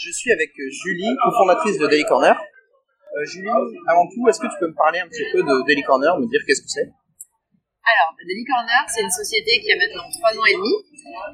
Je suis avec euh, Julie, cofondatrice de Daily Corner. Euh, Julie, avant tout, est-ce que tu peux me parler un petit peu de Daily Corner, me dire qu'est-ce que c'est? Alors, Daily Corner, c'est une société qui a maintenant 3 ans et demi,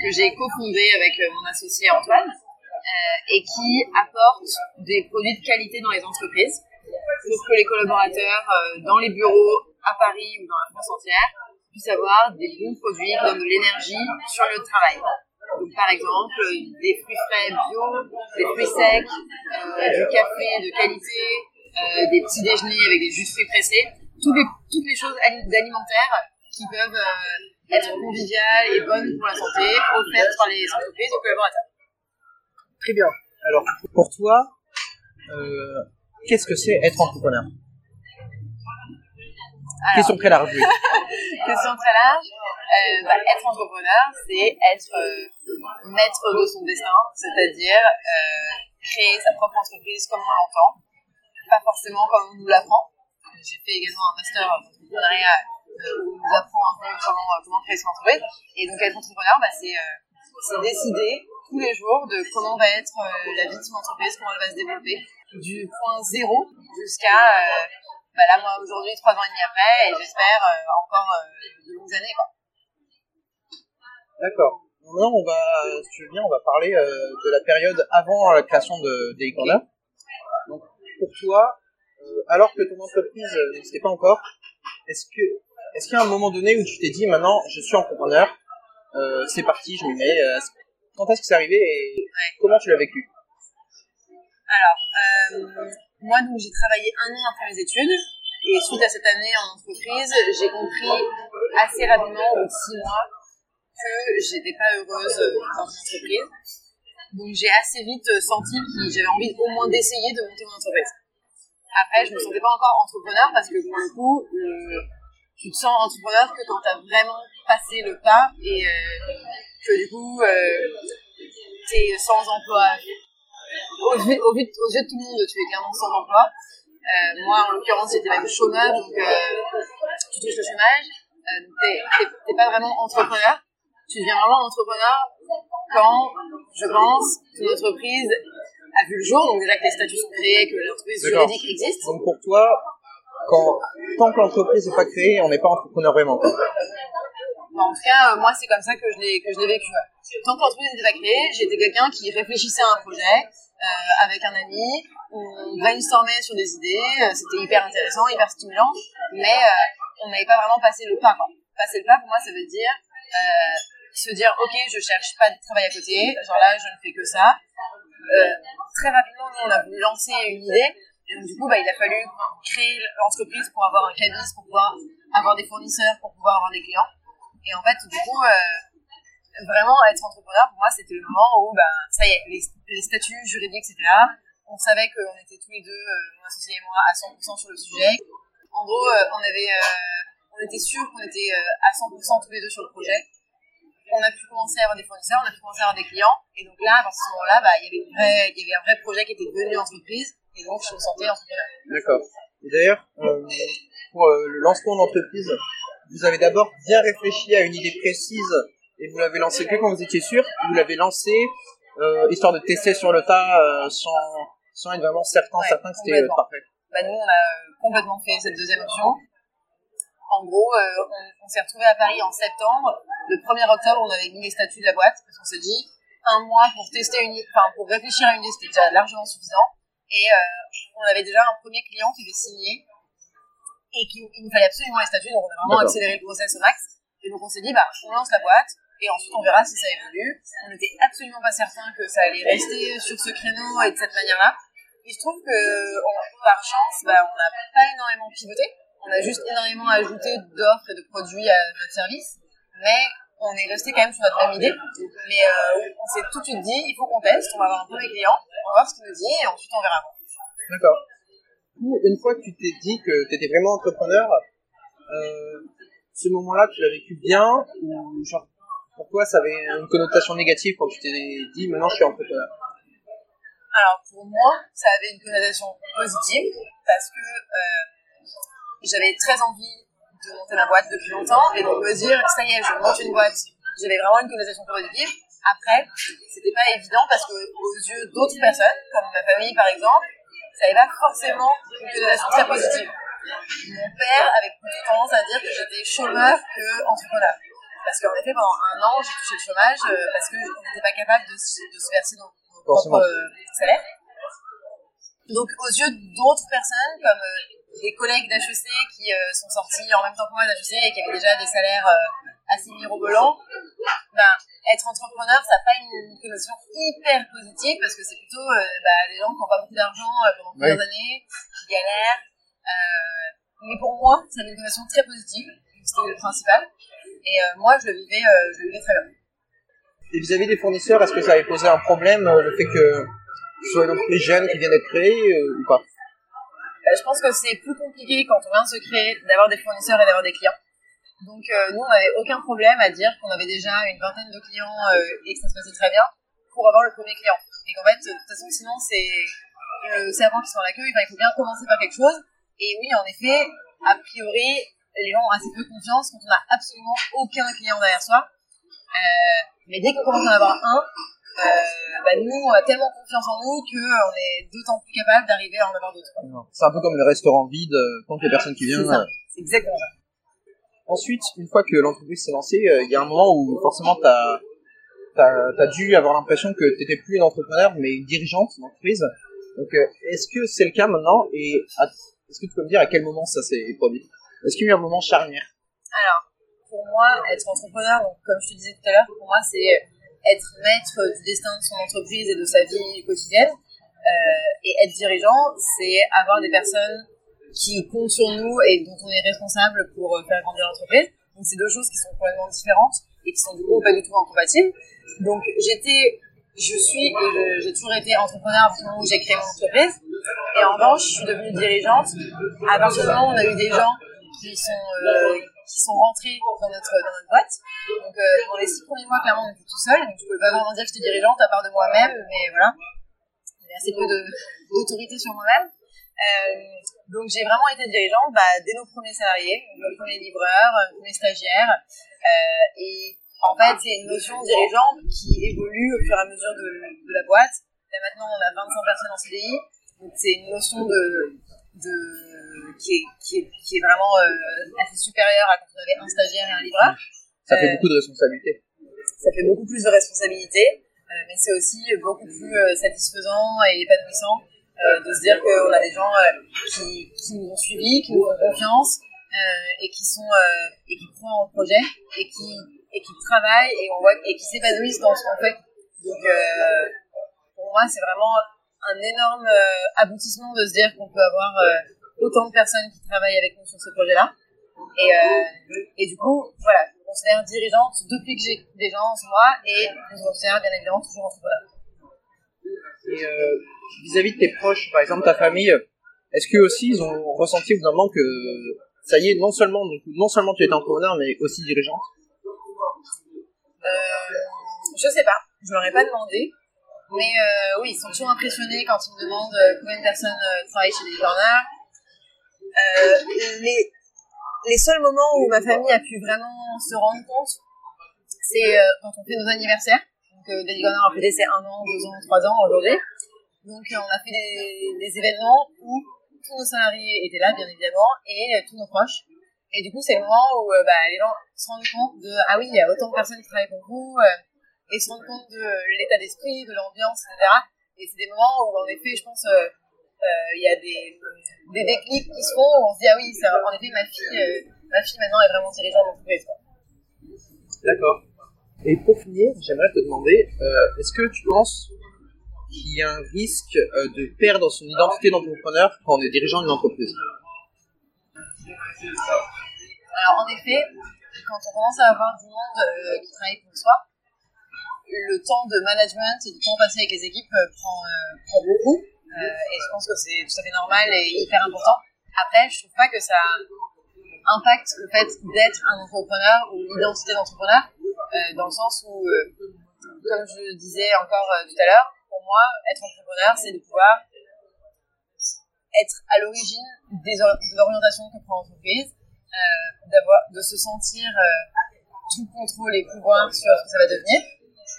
que j'ai cofondée avec euh, mon associé Antoine, et qui apporte des produits de qualité dans les entreprises pour que les collaborateurs dans les bureaux à Paris ou dans la France entière puissent avoir des bons produits qui donnent de l'énergie sur le travail. Donc, par exemple, des fruits frais bio, des fruits secs, euh, du café de qualité, euh, des petits déjeuners avec des jus de fruits pressés, toutes les, choses ali- alimentaires qui peuvent euh, être conviviales et bonnes pour la santé, offertes par les entreprises aux collaborateurs. Très bien. Alors, pour toi, qu'est-ce que c'est être entrepreneur? Alors, Question très large, oui. question très large. Euh, bah, être entrepreneur, c'est être euh, maître de son destin, c'est-à-dire euh, créer sa propre entreprise comme on l'entend, pas forcément comme on nous l'apprend. J'ai fait également un master d'entrepreneuriat euh, où on nous apprend un peu comment, comment créer son entreprise. Et donc être entrepreneur, bah, c'est décider tous les jours de comment va être la vie de son entreprise, comment elle va se développer, du point zéro jusqu'à bah là, moi, aujourd'hui, trois ans et demi après, et j'espère euh, encore euh, de longues années, quoi. D'accord. Maintenant, on va, si tu veux bien, on va parler euh, de la période avant la création de. Donc, pour toi, alors que ton entreprise n'existait pas encore, est-ce que, est-ce qu'il y a un moment donné où tu t'es dit, maintenant, je suis entrepreneur, c'est parti, je m'y mets. quand est-ce que c'est arrivé et comment tu l'as vécu? Alors, euh, moi, donc, j'ai travaillé un an après mes études, et suite à cette année en entreprise, j'ai compris assez rapidement, au six mois, que j'étais pas heureuse dans une entreprise. Donc, j'ai assez vite senti que j'avais envie au moins d'essayer de monter mon entreprise. Après, je me sentais pas encore entrepreneur parce que pour le coup, euh, tu te sens entrepreneur que quand tu as vraiment passé le pas et euh, que du coup, euh, tu es sans emploi. Au vu, au, vu, aux yeux de tout le monde, tu es clairement sans emploi. Euh, moi, en l'occurrence, j'étais même chômeur, donc euh, tu touches le chômage. Euh, t'es- pas vraiment entrepreneur. Tu deviens vraiment entrepreneur quand, je pense, ton entreprise a vu le jour, donc déjà que les statuts sont créés, que l'entreprise juridique existe. Donc, pour toi, quand, tant que l'entreprise n'est pas créée, on n'est pas entrepreneur vraiment. En tout cas, euh, moi, c'est comme ça que je l'ai que je l'ai vécu. Tant que l'entreprise n'était pas créée, j'étais quelqu'un qui réfléchissait à un projet euh, avec un ami, on brainstormait sur des idées, euh, c'était hyper intéressant, hyper stimulant, mais on n'avait pas vraiment passé le pas. Passer le pas, pour moi, ça veut dire se dire, ok, je cherche pas de travail à côté, genre là, je ne fais que ça. Très rapidement, nous, on a voulu lancer une idée, et donc du coup, bah, il a fallu créer l'entreprise pour avoir un cabis, pour pouvoir avoir des fournisseurs, pour pouvoir avoir des clients. Et en fait, du coup, euh, vraiment être entrepreneur, pour moi, c'était le moment où, ben, ça y est, les, statuts juridiques, etc. On savait qu'on était tous les deux, euh, mon associé et moi, à 100% sur le sujet. En gros, euh, on avait, on était sûr qu'on était à 100% tous les deux sur le projet. On a pu commencer à avoir des fournisseurs, on a pu commencer à avoir des clients. Et donc là, à ce moment-là, bah, il y avait un vrai projet qui était devenu entreprise. Et donc, je me sentais entrepreneur. D'accord. Et D'ailleurs, pour le lancement d'entreprise, vous avez d'abord bien réfléchi à une idée précise et vous l'avez lancé que quand vous étiez sûr. Vous l'avez lancé euh, histoire de tester sur le tas euh, sans, sans être vraiment certain, Ouais, certain que c'était euh, parfait. bah, nous, on a complètement fait cette deuxième option. En gros, on, on s'est retrouvé à Paris en septembre. Le 1er octobre, on avait mis les statuts de la boîte parce qu'on s'est dit un mois pour tester une, enfin pour réfléchir à une idée, c'était déjà largement suffisant. Et on avait déjà un premier client qui avait signé et qu'il il nous fallait absolument les statuts, donc on a vraiment accéléré le process au max. Et donc on s'est dit, bah, on lance la boîte et ensuite on verra si ça évolue. On n'était absolument pas certain que ça allait rester sur ce créneau et de cette manière-là. Il se trouve que, par chance, bah, on n'a pas énormément pivoté. On a juste énormément ajouté d'offres et de produits à notre service. Mais on est resté quand même sur notre même idée. Mais euh, on s'est tout de suite dit, il faut qu'on teste, on va avoir un premier client, on va voir ce qu'il nous dit et ensuite on verra. D'accord. Une fois que tu t'es dit que tu étais vraiment entrepreneur, euh, ce moment-là, tu l'as vécu bien ou genre pour ça avait une connotation négative quand tu t'es dit maintenant je suis entrepreneur? Alors pour moi, ça avait une connotation positive parce que euh, j'avais très envie de monter ma boîte depuis longtemps et donc me dire ça y est, je monte une boîte, j'avais vraiment une connotation positive. Après, c'était pas évident parce que aux yeux d'autres personnes, comme ma famille par exemple, ça n'avait pas forcément une connotation très positive. Mon père avait plutôt tendance à dire que j'étais chômeur que entrepreneur. Parce qu'en effet, pendant un an, j'ai touché le chômage euh, parce qu'on n'était pas capable de, de, se verser nos, propres euh, salaires. Donc, aux yeux d'autres personnes, comme euh, des collègues d'HEC qui sont sortis en même temps que moi d'HEC et qui avaient déjà des salaires assez mirobolants, ben, être entrepreneur, ça n'a pas une connotation hyper positive parce que c'est plutôt bah, des gens qui n'ont pas beaucoup d'argent pendant plusieurs années, qui galèrent. mais pour moi, ça a une connotation très positive, c'était le principal. Et euh, moi, je le, vivais, euh, je le vivais très bien. Et vis-à-vis des fournisseurs, est-ce que ça avait posé un problème, euh, le fait que ce soit une entreprise jeune qui vient d'être créée ou pas? Je pense que c'est plus compliqué quand on vient de se créer d'avoir des fournisseurs et d'avoir des clients. Donc nous, on n'avait aucun problème à dire qu'on avait déjà une vingtaine de clients et que ça se passait très bien pour avoir le premier client. Et qu'en fait, de toute façon, sinon, c'est le servant qui sort la queue, il faut bien commencer par quelque chose. Et oui, en effet, a priori, les gens ont assez peu confiance quand on n'a absolument aucun client derrière soi. Euh, mais dès qu'on commence à en avoir un, euh, bah nous, on a tellement confiance en nous qu'on euh, est d'autant plus capable d'arriver à en avoir d'autres. C'est un peu comme le restaurant vide, quand il y a personne qui vient. C'est exactement ça. Ensuite, une fois que l'entreprise s'est lancée, il y a un moment où forcément tu as, as, dû avoir l'impression que tu n'étais plus une entrepreneur, mais une dirigeante d'entreprise. Donc, est-ce que c'est le cas maintenant et est-ce que tu peux me dire à quel moment ça s'est produit? Est-ce qu'il y a eu un moment charnière? Alors, pour moi, être entrepreneur, donc, comme je te disais tout à l'heure, pour moi, c'est être maître du destin de son entreprise et de sa vie quotidienne. Euh, et être dirigeant, c'est avoir des personnes qui comptent sur nous et dont on est responsable pour faire grandir l'entreprise. Donc, c'est deux choses qui sont complètement différentes et qui sont du coup pas du tout incompatibles. Donc, j'étais, je suis j'ai toujours été entrepreneur à moment où j'ai créé mon entreprise. Et en revanche, je suis devenue dirigeante à partir du moment où on a eu des gens qui sont, euh, qui sont rentrés dans notre, dans notre boîte. Donc, euh, dans les six premiers mois, clairement, on était tout seul. Donc, je pouvais pas vraiment dire que j'étais dirigeante à part de moi-même, mais voilà. J'avais assez peu d'autorité sur moi-même. Euh, donc j'ai vraiment été dirigeante bah, dès nos premiers salariés, nos premiers livreurs, nos premiers stagiaires. Euh, et en fait, c'est une notion dirigeante qui évolue au fur et à mesure de, la boîte. Là maintenant, on a 25 personnes en CDI. Donc c'est une notion de, qui, est, vraiment euh, assez supérieur à quand on avait un stagiaire et un livreur. Ça fait euh, beaucoup de responsabilités. Ça fait beaucoup plus de responsabilités, euh, mais c'est aussi beaucoup plus satisfaisant et épanouissant de se dire qu'on a des gens qui, qui nous ont suivis, qui nous font confiance et qui sont et qui croient en projet et qui et qui travaillent et on voit et qui s'épanouissent dans ce qu'on fait. Donc pour moi c'est vraiment un énorme euh, aboutissement de se dire qu'on peut avoir euh, autant de personnes qui travaillent avec nous sur ce projet-là. Et, euh, et du coup, voilà, considère dirigeante depuis que j'ai des gens en moi et je me considère bien évidemment toujours entrepreneur. Et vis-à-vis de tes proches, par exemple ta famille, est-ce qu'eux aussi ils ont ressenti évidemment que ça y est, non seulement, non seulement tu es entrepreneur, mais aussi dirigeante euh, Je sais pas, je leur ai pas demandé. Mais euh, oui, ils sont toujours impressionnés quand ils me demandent euh, combien de personnes euh, travaillent chez les corners. les, les seuls moments où ma famille a pu vraiment se rendre compte, c'est quand on fait nos anniversaires. Donc, Daily Corner a fêté c'est un an, deux ans, trois ans aujourd'hui. Donc, on a fait des, des, événements où tous nos salariés étaient là, bien évidemment, et tous nos proches. Et du coup, c'est le moment où bah, les gens se rendent compte de ah oui, il y a autant de personnes qui travaillent pour vous et se rendre compte de l'état d'esprit, de l'ambiance, etc. Et c'est des moments où, en effet, je pense, euh, euh, il y a des, des déclics qui se font où on se dit, ah oui, en effet, ma fille, euh, ma fille maintenant est vraiment dirigeante d'entreprise. D'accord. Et pour finir, j'aimerais te demander, est-ce que tu penses qu'il y a un risque de perdre son identité d'entrepreneur quand on est dirigeant d'une entreprise? Alors, en effet, quand on commence à avoir du monde qui travaille pour soi, le temps de management et du temps passé avec les équipes euh, prend, euh, prend beaucoup. Euh, et je pense que c'est tout à fait normal et hyper important. Après, je trouve pas que ça impacte le fait d'être un entrepreneur ou l'identité d'entrepreneur, dans le sens où, comme je disais encore tout à l'heure, pour moi, être entrepreneur, c'est de pouvoir être à l'origine de l'orientation que prend l'entreprise, de se sentir tout contrôle et pouvoir sur ce que ça va devenir,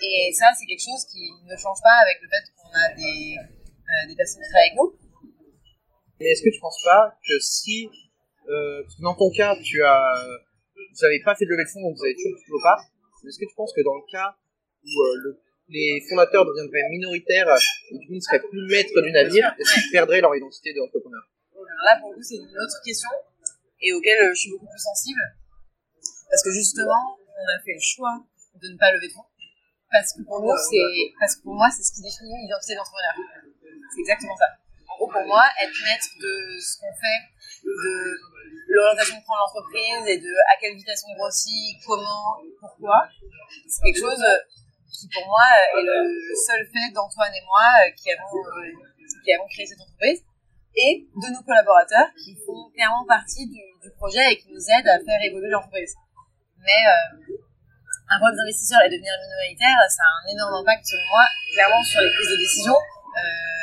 Et ça, c'est quelque chose qui ne change pas avec le fait qu'on a des, euh, des personnes qui travaillent avec nous. Mais est-ce que tu penses pas que si, euh, dans ton cas, tu as, vous n'avez pas fait de levée de fonds, donc vous avez toujours toujours pas, est-ce que tu penses que dans le cas où euh, le, les fondateurs deviendraient minoritaires et du coup ne seraient plus maîtres du navire, est-ce qu'ils perdraient leur identité d'entrepreneur? Alors là, pour le coup, c'est une autre question et auquel euh, je suis beaucoup plus sensible. Parce que justement, on a fait le choix de ne pas lever de fonds. Parce que pour nous, c'est, parce que pour moi, c'est ce qui définit l'identité d'entrepreneur. C'est exactement ça. En gros, pour moi, être maître de ce qu'on fait, de l'orientation que prend l'entreprise et de à quelle vitesse on grossit, comment, pourquoi, c'est quelque chose qui pour moi est le seul fait d'Antoine et moi euh, qui avons, euh, qui avons créé cette entreprise et de nos collaborateurs qui font clairement partie du, projet et qui nous aident à faire évoluer l'entreprise. Mais euh, avoir des investisseurs et devenir minoritaire, ça a un énorme impact selon moi, clairement sur les prises de décision, euh,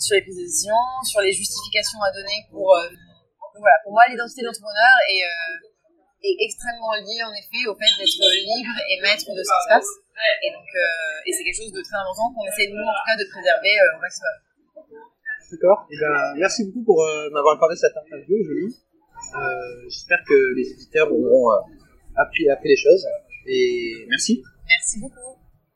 sur les prises de décision, sur les justifications à donner pour. Euh, donc voilà, pour moi, l'identité de l'entrepreneur est, euh, est extrêmement liée en effet au fait d'être libre et maître de ce qui se passe. Et donc, euh, et c'est quelque chose de très important qu'on essaie nous en tout cas de préserver au maximum. D'accord. Et ben, merci beaucoup pour m'avoir accordé cette interview, Julie. J'espère que les éditeurs auront appris, appris les choses. Et merci. Merci beaucoup.